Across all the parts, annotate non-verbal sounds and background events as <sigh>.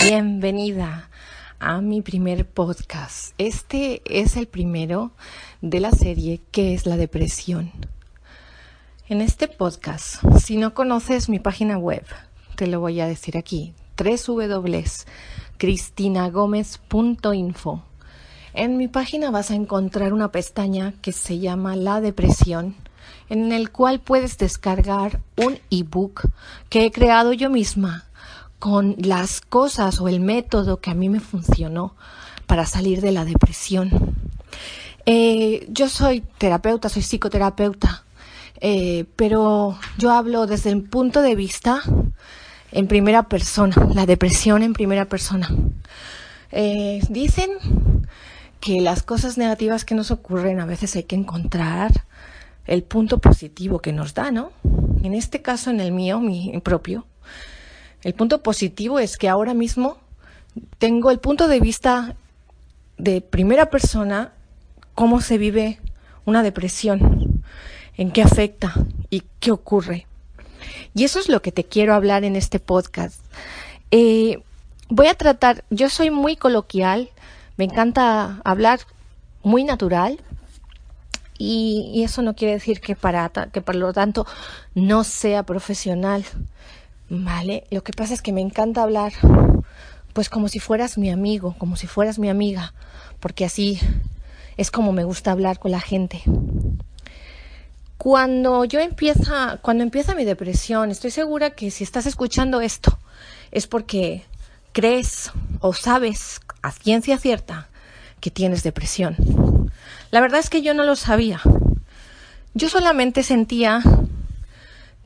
Bienvenida a mi primer podcast. Este es el primero de la serie que es la depresión. En este podcast, si no conoces mi página web, te lo voy a decir aquí, www.cristinagomez.info. En mi página vas a encontrar una pestaña que se llama La depresión, en el cual puedes descargar un ebook que he creado yo misma con las cosas o el método que a mí me funcionó para salir de la depresión. Eh, yo soy terapeuta, soy psicoterapeuta, eh, pero yo hablo desde el punto de vista en primera persona, la depresión en primera persona. Eh, dicen que las cosas negativas que nos ocurren a veces hay que encontrar el punto positivo que nos da, ¿no? En este caso, en el mío, mi propio, el punto positivo es que ahora mismo tengo el punto de vista de primera persona cómo se vive una depresión, en qué afecta y qué ocurre. Y eso es lo que te quiero hablar en este podcast. Eh, voy a tratar, yo soy muy coloquial, me encanta hablar muy natural y, eso no quiere decir que para que por lo tanto no sea profesional. Vale, lo que pasa es que me encanta hablar, pues como si fueras mi amigo, como si fueras mi amiga, porque así es como me gusta hablar con la gente. Cuando yo empieza, cuando empieza mi depresión, estoy segura que si estás escuchando esto es porque crees o sabes a ciencia cierta que tienes depresión. La verdad es que yo no lo sabía. Yo solamente sentía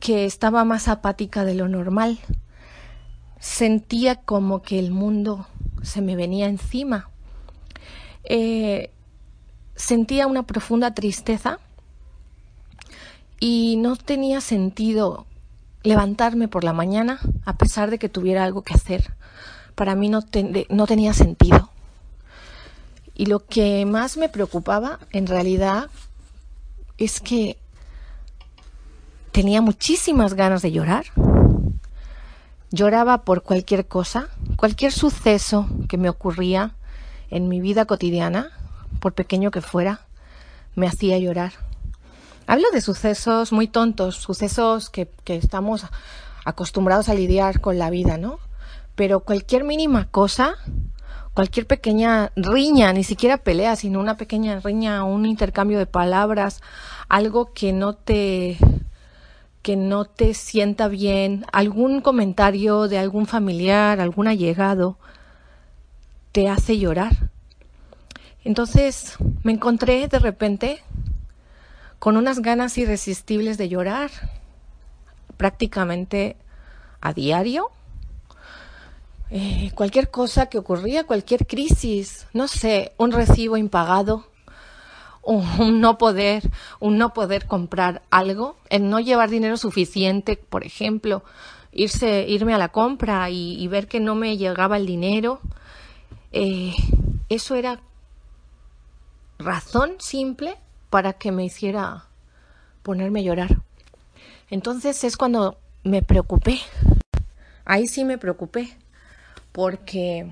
que estaba más apática de lo normal. Sentía como que el mundo se me venía encima. Eh, sentía una profunda tristeza y no tenía sentido levantarme por la mañana a pesar de que tuviera algo que hacer. Para mí no, no tenía sentido. Y lo que más me preocupaba en realidad es que tenía muchísimas ganas de llorar. Lloraba por cualquier cosa, cualquier suceso que me ocurría en mi vida cotidiana, por pequeño que fuera, me hacía llorar. Hablo de sucesos muy tontos, sucesos que, que estamos acostumbrados a lidiar con la vida, ¿no? Pero cualquier mínima cosa, cualquier pequeña riña, ni siquiera pelea, sino una pequeña riña, un intercambio de palabras, algo que no te que no te sienta bien, algún comentario de algún familiar, algún allegado, te hace llorar. Entonces me encontré de repente con unas ganas irresistibles de llorar, prácticamente a diario. Eh, cualquier cosa que ocurría, cualquier crisis, no sé, un recibo impagado, un no poder, un no poder comprar algo, el no llevar dinero suficiente, por ejemplo, irse, irme a la compra y, ver que no me llegaba el dinero, eh, eso era razón simple para que me hiciera ponerme a llorar. Entonces es cuando me preocupé. Ahí sí me preocupé porque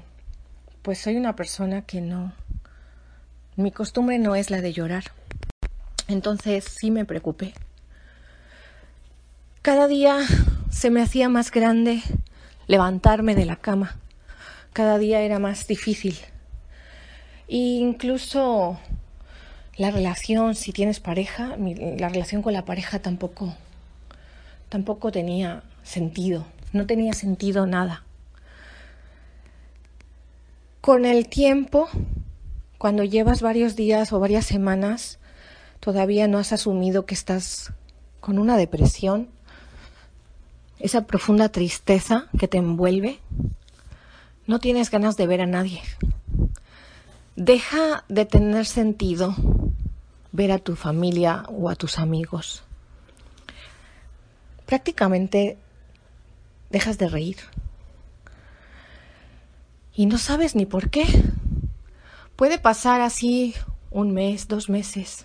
pues soy una persona que no mi costumbre no es la de llorar. Entonces sí me preocupé. Cada día se me hacía más grande levantarme de la cama. Cada día era más difícil. E incluso la relación, si tienes pareja, la relación con la pareja tampoco, tampoco tenía sentido. No tenía sentido nada. Con el tiempo cuando llevas varios días o varias semanas, todavía no has asumido que estás con una depresión, esa profunda tristeza que te envuelve, no tienes ganas de ver a nadie. Deja de tener sentido ver a tu familia o a tus amigos. Prácticamente dejas de reír. Y no sabes ni por qué. Puede pasar así un mes, dos meses.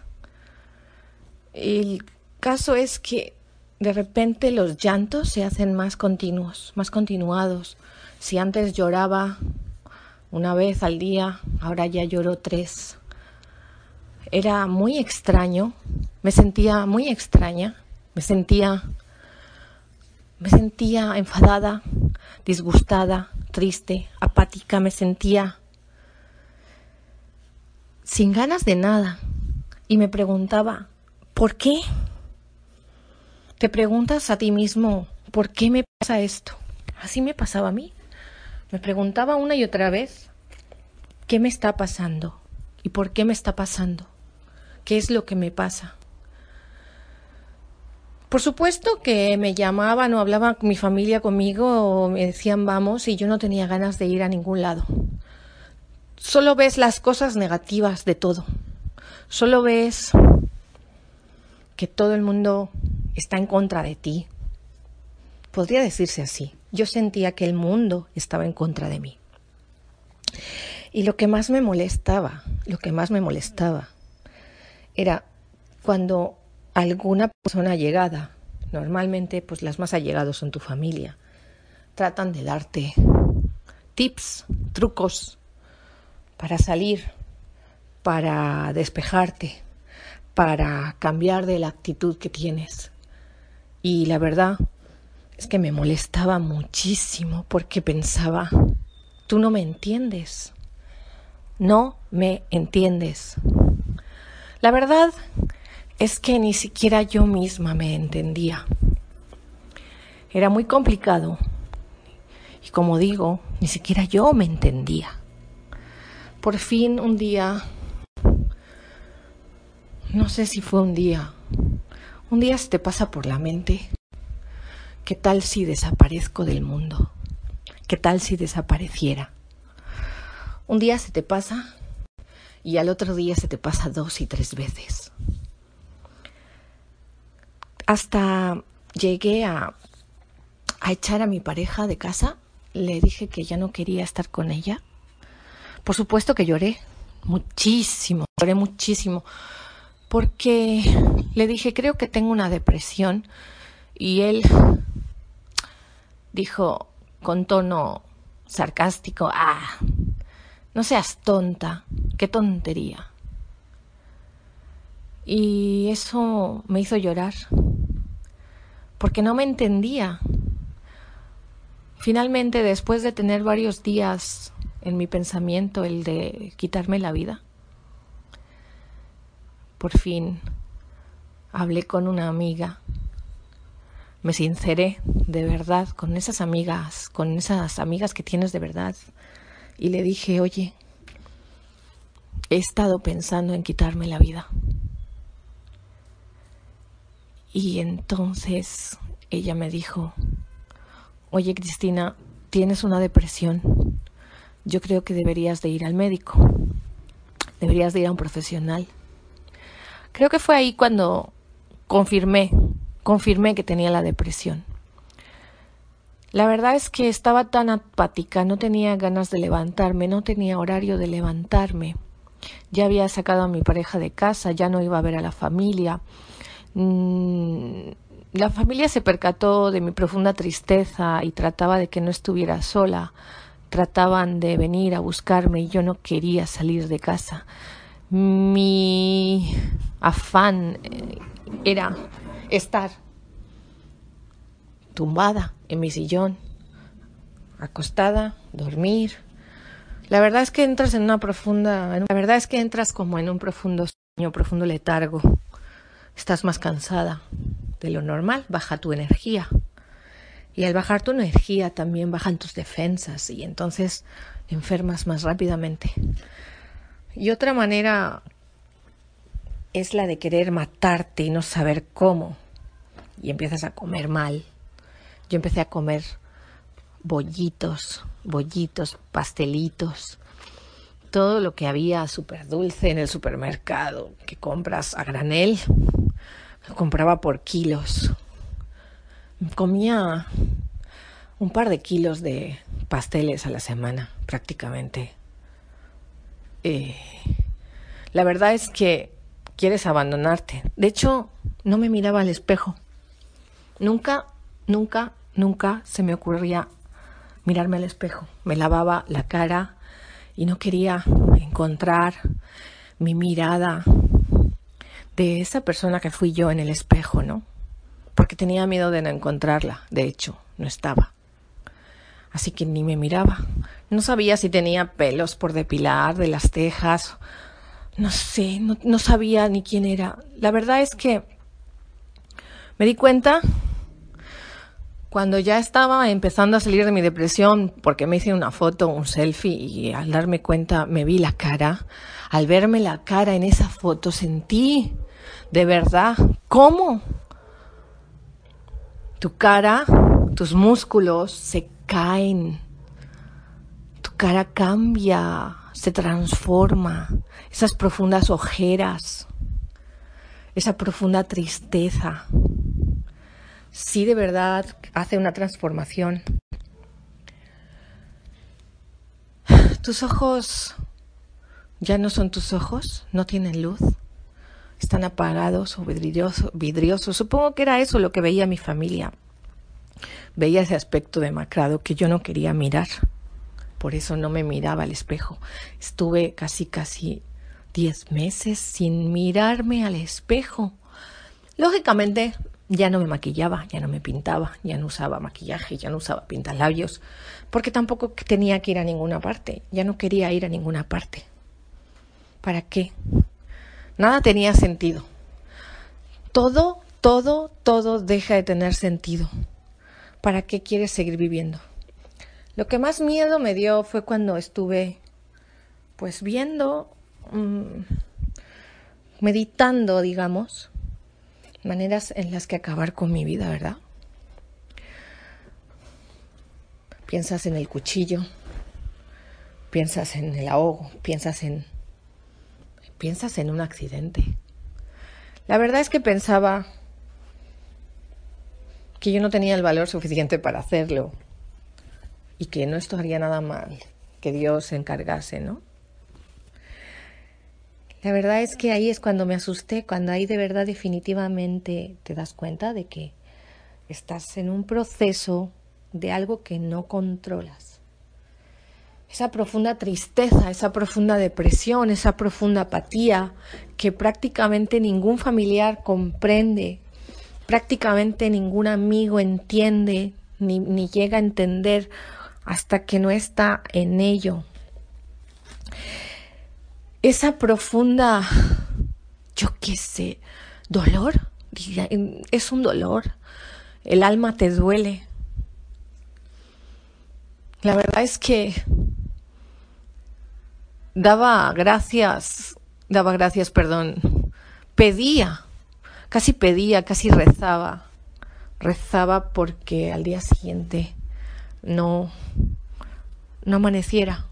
Y caso es que de repente los llantos se hacen más continuos, más continuados. Si antes lloraba una vez al día, ahora ya lloro tres. Era muy extraño, me sentía muy extraña, me sentía me sentía enfadada, disgustada, triste, apática, me sentía sin ganas de nada y me preguntaba, ¿por qué? Te preguntas a ti mismo, ¿por qué me pasa esto? Así me pasaba a mí. Me preguntaba una y otra vez, ¿qué me está pasando? ¿Y por qué me está pasando? ¿Qué es lo que me pasa? Por supuesto que me llamaban o hablaban mi familia conmigo o me decían vamos y yo no tenía ganas de ir a ningún lado. Solo ves las cosas negativas de todo. Solo ves que todo el mundo está en contra de ti. Podría decirse así. Yo sentía que el mundo estaba en contra de mí. Y lo que más me molestaba, lo que más me molestaba, era cuando alguna persona llegada, normalmente pues las más allegados son tu familia, tratan de darte tips, trucos para salir, para despejarte, para cambiar de la actitud que tienes. Y la verdad es que me molestaba muchísimo porque pensaba, tú no me entiendes, no me entiendes. La verdad es que ni siquiera yo misma me entendía. Era muy complicado y como digo, ni siquiera yo me entendía. Por fin un día, no sé si fue un día un día se te pasa por la mente, ¿qué tal si desaparezco del mundo? ¿Qué tal si desapareciera? Un día se te pasa y al otro día se te pasa dos y tres veces. Hasta llegué a, echar a mi pareja de casa, le dije que ya no quería estar con ella. Por supuesto que lloré muchísimo, lloré muchísimo porque le dije, creo que tengo una depresión y él dijo con tono sarcástico, ah, no seas tonta, qué tontería. Y eso me hizo llorar, porque no me entendía. Finalmente, después de tener varios días en mi pensamiento el de quitarme la vida, por fin hablé con una amiga, me sinceré de verdad con esas amigas, con esas amigas que tienes de verdad, y le dije, oye, he estado pensando en quitarme la vida. Y entonces ella me dijo, oye Cristina, tienes una depresión, yo creo que deberías de ir al médico, deberías de ir a un profesional. Creo que fue ahí cuando confirmé, confirmé que tenía la depresión. La verdad es que estaba tan apática, no tenía ganas de levantarme, no tenía horario de levantarme. Ya había sacado a mi pareja de casa, ya no iba a ver a la familia. Mm, la familia se percató de mi profunda tristeza y trataba de que no estuviera sola. Trataban de venir a buscarme y yo no quería salir de casa. Mi afán eh, era estar tumbada en mi sillón, acostada, dormir. La verdad es que entras en una profunda, la verdad es que entras como en un profundo sueño, profundo letargo. Estás más cansada de lo normal, baja tu energía. Y al bajar tu energía también bajan tus defensas y entonces enfermas más rápidamente. Y otra manera es la de querer matarte y no saber cómo. Y empiezas a comer mal. Yo empecé a comer bollitos, bollitos, pastelitos, todo lo que había súper dulce en el supermercado que compras a granel, compraba por kilos. Comía un par de kilos de pasteles a la semana prácticamente. Eh, la verdad es que quieres abandonarte. De hecho, no me miraba al espejo. Nunca, nunca, nunca se me ocurría mirarme al espejo. Me lavaba la cara y no quería encontrar mi mirada de esa persona que fui yo en el espejo, ¿no? Porque tenía miedo de no encontrarla. De hecho, no estaba. Así que ni me miraba. No sabía si tenía pelos por depilar de las cejas. No sé, no, no sabía ni quién era. La verdad es que me di cuenta cuando ya estaba empezando a salir de mi depresión, porque me hice una foto, un selfie, y al darme cuenta me vi la cara, al verme la cara en esa foto sentí de verdad cómo tu cara, tus músculos se caen, tu cara cambia, se transforma, esas profundas ojeras, esa profunda tristeza. Sí de verdad hace una transformación. Tus ojos ya no son tus ojos, no tienen luz, están apagados o vidriosos. Supongo que era eso lo que veía mi familia. Veía ese aspecto demacrado que yo no quería mirar. Por eso no me miraba al espejo. Estuve casi, casi diez meses sin mirarme al espejo. Lógicamente, ya no me maquillaba, ya no me pintaba, ya no usaba maquillaje, ya no usaba pintalabios, porque tampoco tenía que ir a ninguna parte, ya no quería ir a ninguna parte. ¿Para qué? Nada tenía sentido. Todo, todo, todo deja de tener sentido. ¿Para qué quieres seguir viviendo? Lo que más miedo me dio fue cuando estuve pues viendo, mm, meditando, digamos, maneras en las que acabar con mi vida, ¿verdad? Piensas en el cuchillo, piensas en el ahogo, piensas en piensas en un accidente. La verdad es que pensaba que yo no tenía el valor suficiente para hacerlo y que no estaría nada mal que Dios se encargase, ¿no? La verdad es que ahí es cuando me asusté, cuando ahí de verdad definitivamente te das cuenta de que estás en un proceso de algo que no controlas. Esa profunda tristeza, esa profunda depresión, esa profunda apatía que prácticamente ningún familiar comprende, prácticamente ningún amigo entiende ni, ni llega a entender hasta que no está en ello esa profunda, yo qué sé, dolor, es un dolor, el alma te duele. La verdad es que daba gracias, daba gracias, perdón, pedía, casi pedía, casi rezaba, rezaba porque al día siguiente no, no amaneciera.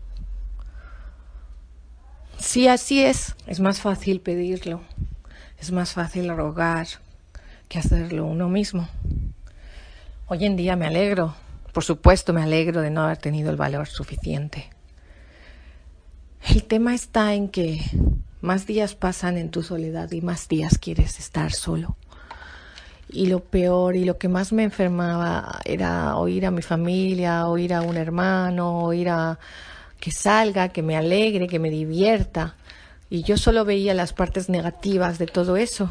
Sí, así es. Es más fácil pedirlo, es más fácil rogar que hacerlo uno mismo. Hoy en día me alegro, por supuesto me alegro de no haber tenido el valor suficiente. El tema está en que más días pasan en tu soledad y más días quieres estar solo. Y lo peor y lo que más me enfermaba era oír a mi familia, oír a un hermano, oír a, que salga, que me alegre, que me divierta. Y yo solo veía las partes negativas de todo eso.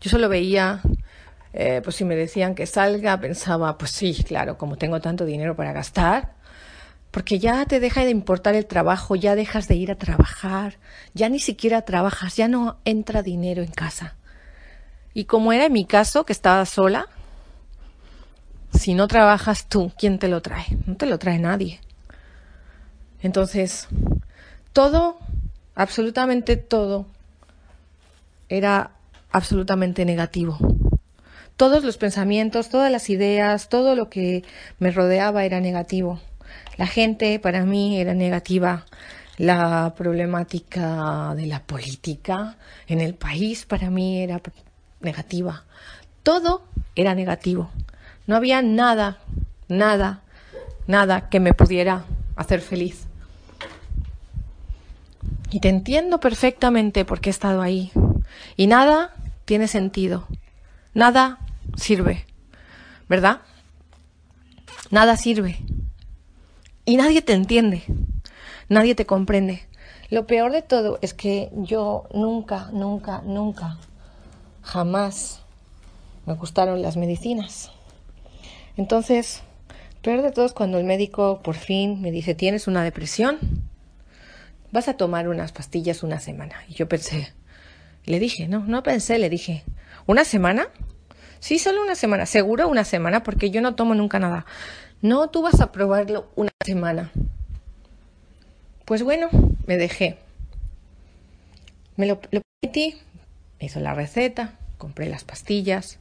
Yo solo veía, eh, pues si me decían que salga, pensaba, pues sí, claro, como tengo tanto dinero para gastar, porque ya te deja de importar el trabajo, ya dejas de ir a trabajar, ya ni siquiera trabajas, ya no entra dinero en casa. Y como era en mi caso, que estaba sola, si no trabajas tú, ¿quién te lo trae? No te lo trae nadie. Entonces, todo, absolutamente todo, era absolutamente negativo. Todos los pensamientos, todas las ideas, todo lo que me rodeaba era negativo. La gente para mí era negativa. La problemática de la política en el país para mí era negativa. Todo era negativo. No había nada, nada, nada que me pudiera hacer feliz. Y te entiendo perfectamente porque he estado ahí. Y nada tiene sentido. nada sirve, ¿verdad? Nada sirve. Y nadie te entiende, nadie te comprende. Lo peor de todo es que yo nunca, nunca, nunca, jamás me gustaron las medicinas. Entonces, peor de todo es cuando el médico por fin me dice, tienes una depresión, vas a tomar unas pastillas una semana. Y yo pensé, le dije, no, no pensé, le dije, ¿una semana? Sí, solo una semana, seguro una semana, porque yo no tomo nunca nada. No, tú vas a probarlo una semana. Pues bueno, me dejé. Me lo, lo metí, hizo la receta, compré las pastillas.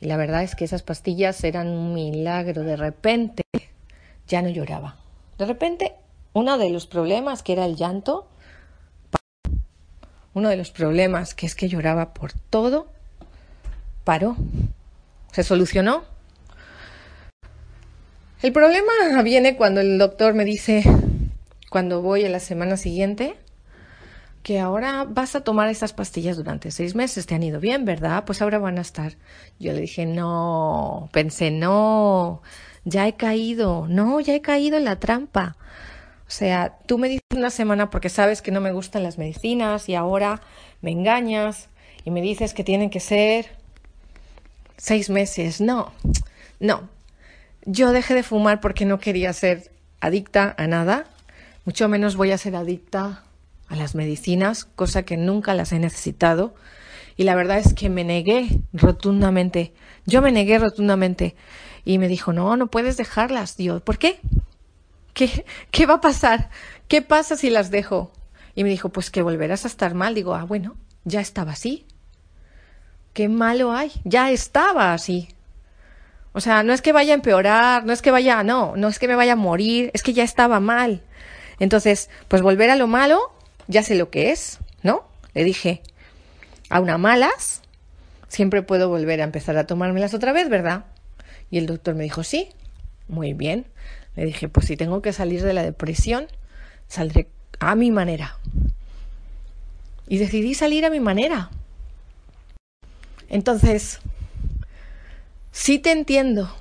Y la verdad es que esas pastillas eran un milagro. De repente ya no lloraba. De repente, uno de los problemas que era el llanto, uno de los problemas que es que lloraba por todo, paró. Se solucionó. El problema viene cuando el doctor me dice, cuando voy a la semana siguiente, que ahora vas a tomar estas pastillas durante seis meses, te han ido bien, ¿verdad? Pues ahora van a estar. Yo le dije, no, pensé, no, ya he caído, no, ya he caído en la trampa. O sea, tú me dices una semana porque sabes que no me gustan las medicinas y ahora me engañas y me dices que tienen que ser seis meses. No, no. Yo dejé de fumar porque no quería ser adicta a nada, mucho menos voy a ser adicta a las medicinas, cosa que nunca las he necesitado. Y la verdad es que me negué rotundamente. Yo me negué rotundamente. Y me dijo, no, no puedes dejarlas. Digo, ¿por qué? ¿Qué, ¿Qué va a pasar? ¿Qué pasa si las dejo? Y me dijo, pues que volverás a estar mal. Digo, ah, bueno, ya estaba así. ¿Qué malo hay? Ya estaba así. O sea, no es que vaya a empeorar, no es que vaya, no, no es que me vaya a morir, es que ya estaba mal. Entonces, pues volver a lo malo ya sé lo que es, ¿no? Le dije, a una malas, siempre puedo volver a empezar a tomármelas otra vez, ¿verdad? Y el doctor me dijo, sí, muy bien. Le dije, pues si tengo que salir de la depresión, saldré a mi manera. Y decidí salir a mi manera. Entonces, sí te entiendo.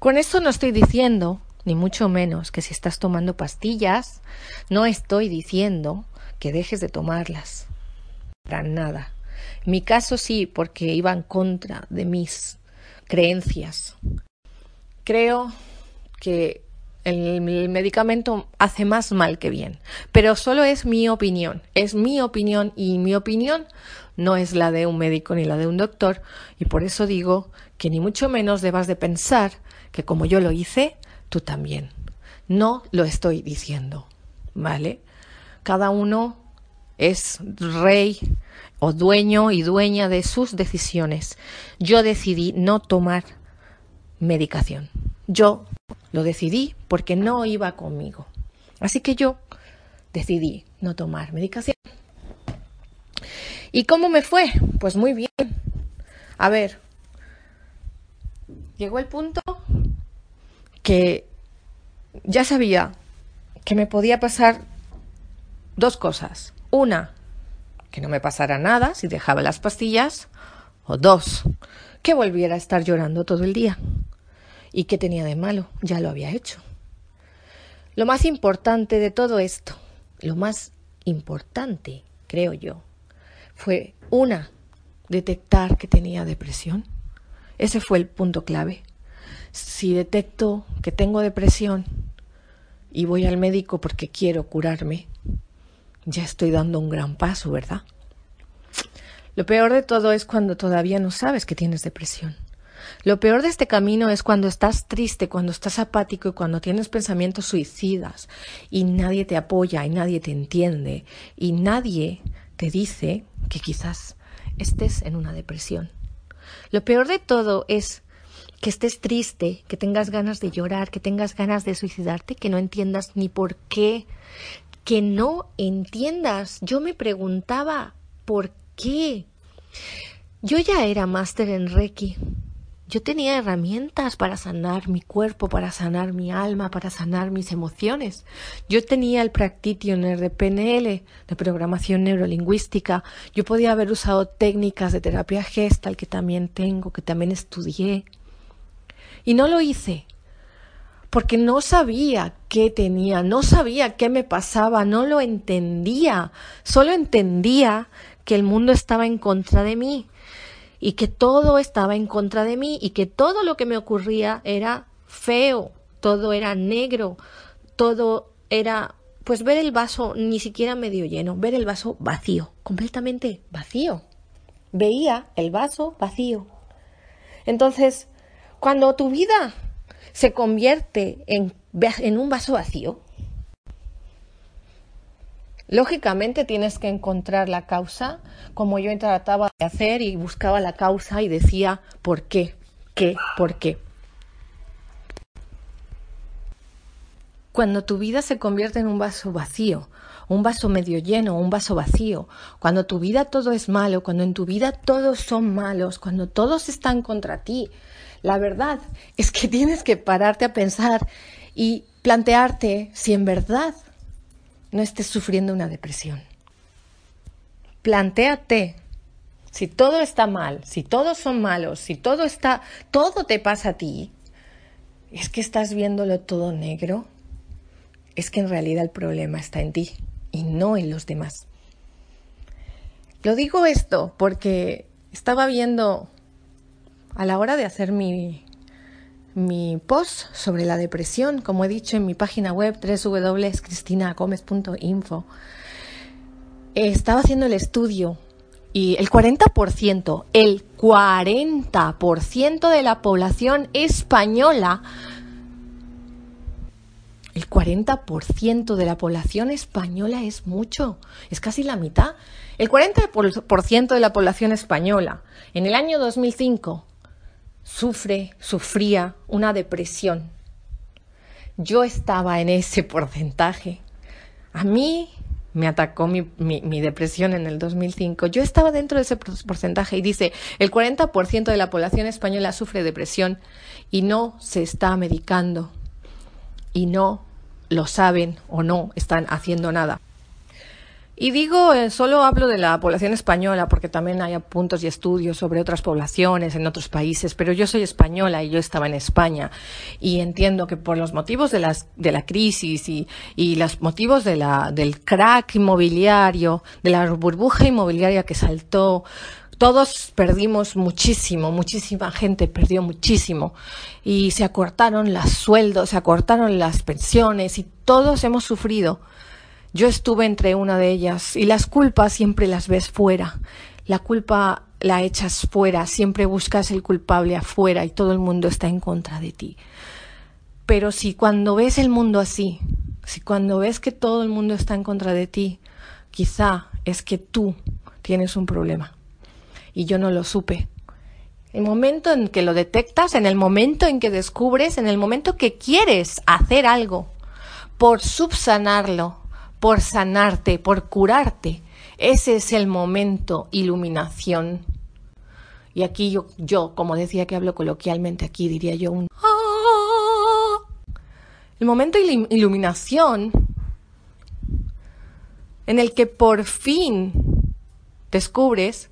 Con esto no estoy diciendo ni mucho menos que si estás tomando pastillas, no estoy diciendo que dejes de tomarlas. Para nada. En mi caso sí, porque iba en contra de mis creencias. Creo que el, medicamento hace más mal que bien, pero solo es mi opinión, es mi opinión y mi opinión no es la de un médico ni la de un doctor y por eso digo que ni mucho menos debas de pensar que como yo lo hice, tú también. No lo estoy diciendo, ¿vale? Cada uno es rey o dueño y dueña de sus decisiones. Yo decidí no tomar medicación. Yo lo decidí porque no iba conmigo. Así que yo decidí no tomar medicación. ¿Y cómo me fue? Pues muy bien. A ver, llegó el punto que ya sabía que me podía pasar dos cosas. Una, que no me pasara nada si dejaba las pastillas. O dos, que volviera a estar llorando todo el día. ¿Y qué tenía de malo? Ya lo había hecho. Lo más importante de todo esto, lo más importante, creo yo, fue una, detectar que tenía depresión. Ese fue el punto clave si detecto que tengo depresión y voy al médico porque quiero curarme, ya estoy dando un gran paso, ¿verdad? Lo peor de todo es cuando todavía no sabes que tienes depresión. Lo peor de este camino es cuando estás triste, cuando estás apático y cuando tienes pensamientos suicidas y nadie te apoya y nadie te entiende y nadie te dice que quizás estés en una depresión. Lo peor de todo es que estés triste, que tengas ganas de llorar, que tengas ganas de suicidarte, que no entiendas ni por qué, que no entiendas. Yo me preguntaba, ¿por qué? Yo ya era máster en Reiki Yo tenía herramientas para sanar mi cuerpo, para sanar mi alma, para sanar mis emociones. Yo tenía el Practitioner de PNL, de programación neurolingüística. Yo podía haber usado técnicas de terapia gestal que también tengo, que también estudié. Y no lo hice porque no sabía qué tenía, no sabía qué me pasaba, no lo entendía. Solo entendía que el mundo estaba en contra de mí y que todo estaba en contra de mí y que todo lo que me ocurría era feo, todo era negro, todo era pues ver el vaso ni siquiera medio lleno, ver el vaso vacío, completamente vacío. Veía el vaso vacío. Entonces, cuando tu vida se convierte en, en un vaso vacío, Lógicamente tienes que encontrar la causa, como yo trataba de hacer y buscaba la causa y decía por qué, qué, por qué. Cuando tu vida se convierte en un vaso vacío, un vaso medio lleno, un vaso vacío, cuando tu vida todo es malo, cuando en tu vida todos son malos, cuando todos están contra ti, la verdad es que <laughs> tienes que pararte a pensar y plantearte si en verdad no estés sufriendo una depresión. Plantéate, si todo está mal, si todos son malos, si todo está, todo te pasa a ti, es que estás viéndolo todo negro, es que en realidad el problema está en ti y no en los demás. Lo digo esto porque estaba viendo a la hora de hacer mi, mi post sobre la depresión, como he dicho en mi página web www.cristinagomez.info. Estaba haciendo el estudio y el 40%, el 40% de la población española, el 40% de la población española es mucho, es casi la mitad. El 40% de la población española en el año 2005 sufre, sufría una depresión. Yo estaba en ese porcentaje. A mí me atacó mi, depresión en el 2005. Yo estaba dentro de ese porcentaje y dice, el 40% de la población española sufre depresión y no se está medicando y no lo saben o no están haciendo nada. Y digo, eh, solo hablo de la población española porque también hay puntos y estudios sobre otras poblaciones en otros países, pero yo soy española y yo estaba en España y entiendo que por los motivos de, las, de la crisis y, y los motivos de la, del crack inmobiliario, de la burbuja inmobiliaria que saltó, todos perdimos muchísimo, muchísima gente perdió muchísimo y se acortaron los sueldos, se acortaron las pensiones y todos hemos sufrido. Yo estuve entre una de ellas y las culpas siempre las ves fuera. La culpa la echas fuera, siempre buscas el culpable afuera y todo el mundo está en contra de ti. Pero si cuando ves el mundo así, si cuando ves que todo el mundo está en contra de ti, quizá es que tú tienes un problema. Y yo no lo supe. El momento en que lo detectas, en el momento en que descubres, en el momento que quieres hacer algo por subsanarlo, por sanarte, por curarte. Ese es el momento iluminación. Y aquí yo, yo, como decía que hablo coloquialmente aquí, diría yo un... ¡Ah! El momento iluminación en el que por fin descubres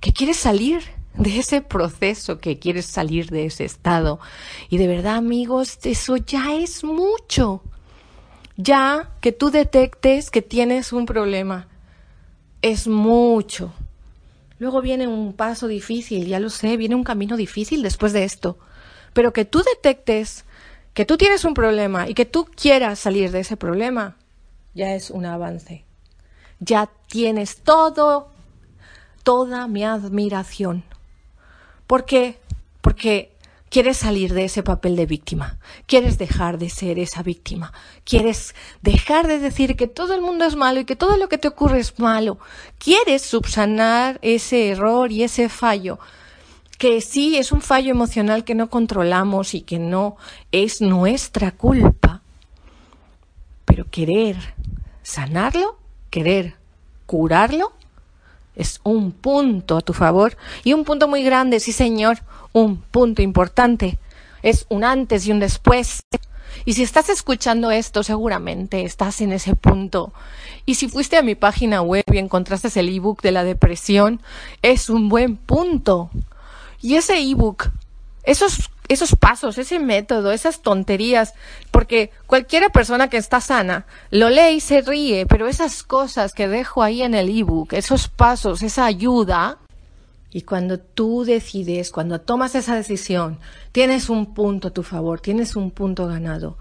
que quieres salir de ese proceso, que quieres salir de ese estado. Y de verdad, amigos, eso ya es mucho ya que tú detectes que tienes un problema. Es mucho. Luego viene un paso difícil, ya lo sé, viene un camino difícil después de esto. Pero que tú detectes que tú tienes un problema y que tú quieras salir de ese problema, ya es un avance. Ya tienes todo, toda mi admiración. ¿Por qué? Porque Quieres salir de ese papel de víctima, quieres dejar de ser esa víctima, quieres dejar de decir que todo el mundo es malo y que todo lo que te ocurre es malo, quieres subsanar ese error y ese fallo, que sí es un fallo emocional que no controlamos y que no es nuestra culpa, pero querer sanarlo, querer curarlo, Es un punto a tu favor y un punto muy grande, sí señor, un punto importante. Es un antes y un después. Y si estás escuchando esto, seguramente estás en ese punto. Y si fuiste a mi página web y encontraste el ebook de la depresión, es un buen punto. Y ese ebook, esos, esos pasos, ese método, esas tonterías, porque cualquiera persona que está sana lo lee y se ríe, pero esas cosas que dejo ahí en el ebook, esos pasos, esa ayuda, y cuando tú decides, cuando tomas esa decisión, tienes un punto a tu favor, tienes un punto ganado.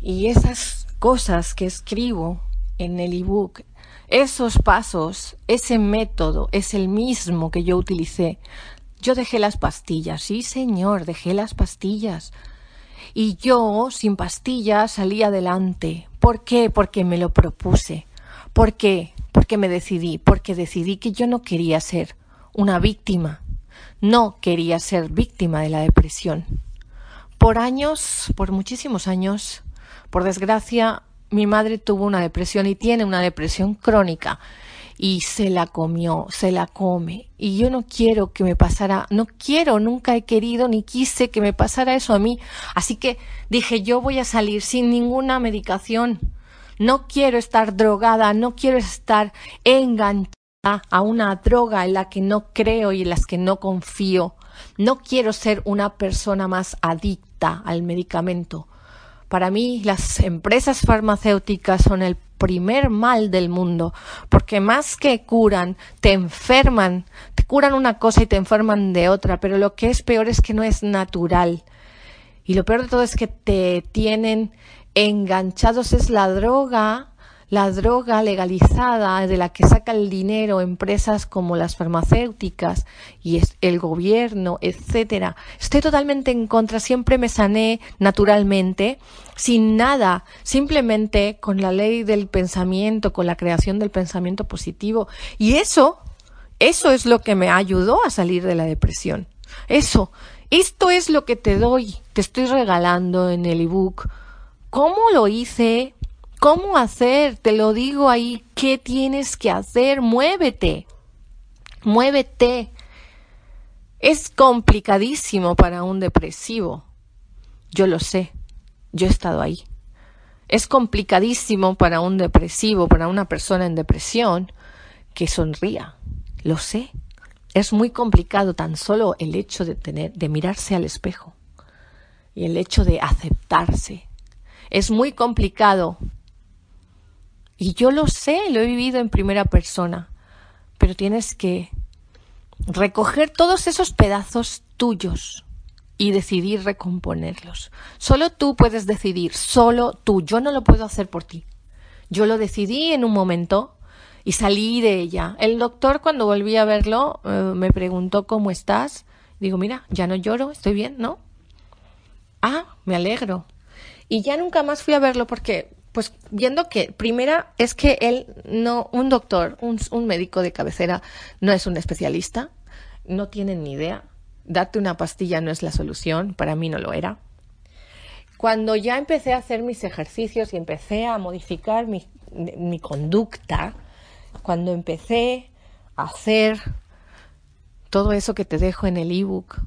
Y esas cosas que escribo en el ebook, esos pasos, ese método es el mismo que yo utilicé. Yo dejé las pastillas, sí señor, dejé las pastillas. Y yo, sin pastillas, salí adelante. ¿Por qué? Porque me lo propuse. ¿Por qué? Porque me decidí, porque decidí que yo no quería ser una víctima. No quería ser víctima de la depresión. Por años, por muchísimos años, por desgracia, mi madre tuvo una depresión y tiene una depresión crónica y se la comió, se la come. Y yo no quiero que me pasara, no quiero, nunca he querido ni quise que me pasara eso a mí. Así que dije, yo voy a salir sin ninguna medicación. No quiero estar drogada, no quiero estar enganchada a una droga en la que no creo y en las que no confío. No quiero ser una persona más adicta al medicamento. Para mí las empresas farmacéuticas son el primer mal del mundo, porque más que curan, te enferman, te curan una cosa y te enferman de otra, pero lo que es peor es que no es natural. Y lo peor de todo es que te tienen enganchados, es la droga la droga legalizada de la que saca el dinero empresas como las farmacéuticas y el gobierno, etcétera. Estoy totalmente en contra, siempre me sané naturalmente, sin nada, simplemente con la ley del pensamiento, con la creación del pensamiento positivo. Y eso, eso es lo que me ayudó a salir de la depresión. Eso, esto es lo que te doy, te estoy regalando en el ebook. ¿Cómo lo hice? ¿Cómo hacer? Te lo digo ahí. ¿Qué tienes que hacer? Muévete. Muévete. Es complicadísimo para un depresivo. Yo lo sé. Yo he estado ahí. Es complicadísimo para un depresivo, para una persona en depresión, que sonría. Lo sé. Es muy complicado tan solo el hecho de tener, de mirarse al espejo y el hecho de aceptarse. Es muy complicado y yo lo sé, lo he vivido en primera persona, pero tienes que recoger todos esos pedazos tuyos y decidir recomponerlos. Solo tú puedes decidir, solo tú. Yo no lo puedo hacer por ti. Yo lo decidí en un momento y salí de ella. El doctor cuando volví a verlo eh, me preguntó cómo estás. Digo, mira, ya no lloro, estoy bien, ¿no? Ah, me alegro. Y ya nunca más fui a verlo porque pues viendo que primera es que él no, un doctor, un, médico de cabecera no es un especialista, no tiene ni idea. Date una pastilla no es la solución, para mí no lo era. Cuando ya empecé a hacer mis ejercicios y empecé a modificar mi conducta, cuando empecé a hacer todo eso que te dejo en el ebook,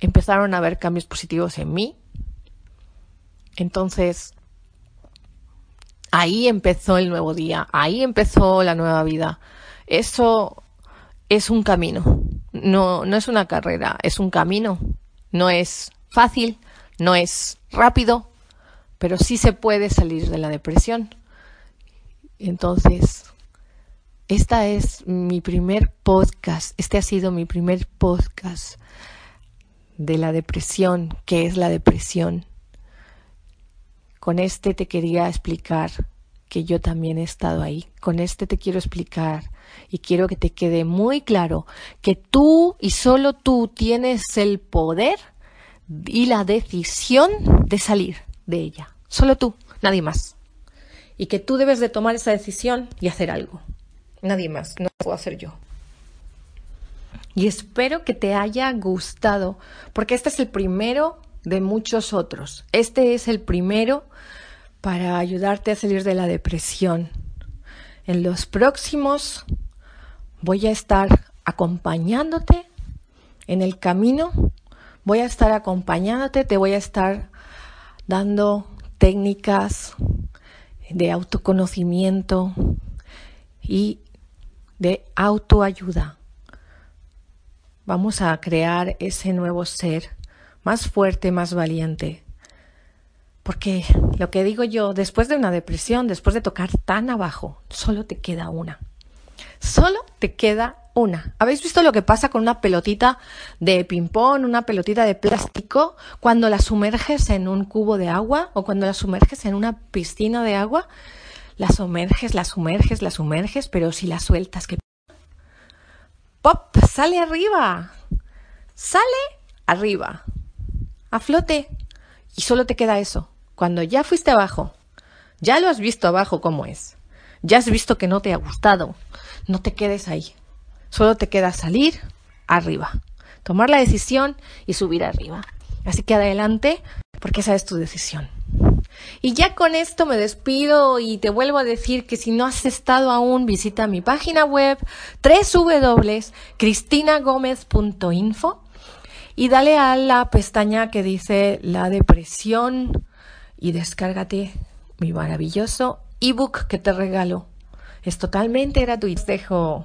empezaron a haber cambios positivos en mí. Entonces, Ahí empezó el nuevo día, ahí empezó la nueva vida. Eso es un camino, no, no es una carrera, es un camino. No es fácil, no es rápido, pero sí se puede salir de la depresión. Entonces, esta es mi primer podcast, este ha sido mi primer podcast de la depresión, ¿qué es la depresión? Con este te quería explicar que yo también he estado ahí. Con este te quiero explicar y quiero que te quede muy claro que tú y solo tú tienes el poder y la decisión de salir de ella. Solo tú, nadie más. Y que tú debes de tomar esa decisión y hacer algo. Nadie más, no lo puedo hacer yo. Y espero que te haya gustado, porque este es el primero de muchos otros. Este es el primero para ayudarte a salir de la depresión. En los próximos voy a estar acompañándote en el camino, voy a estar acompañándote, te voy a estar dando técnicas de autoconocimiento y de autoayuda. Vamos a crear ese nuevo ser más fuerte, más valiente. Porque lo que digo yo, después de una depresión, después de tocar tan abajo, solo te queda una. Solo te queda una. ¿Habéis visto lo que pasa con una pelotita de ping-pong, una pelotita de plástico, cuando la sumerges en un cubo de agua o cuando la sumerges en una piscina de agua? La sumerges, la sumerges, la sumerges, pero si la sueltas, que ¡Pop! ¡Sale arriba! ¡Sale arriba! A flote. Y solo te queda eso. Cuando ya fuiste abajo, ya lo has visto abajo cómo es. Ya has visto que no te ha gustado. No te quedes ahí. Solo te queda salir arriba. Tomar la decisión y subir arriba. Así que adelante, porque esa es tu decisión. Y ya con esto me despido y te vuelvo a decir que si no has estado aún, visita mi página web www.cristinagomez.info y dale a la pestaña que dice la depresión y descárgate mi maravilloso ebook que te regalo. Es totalmente gratuito. Dejo.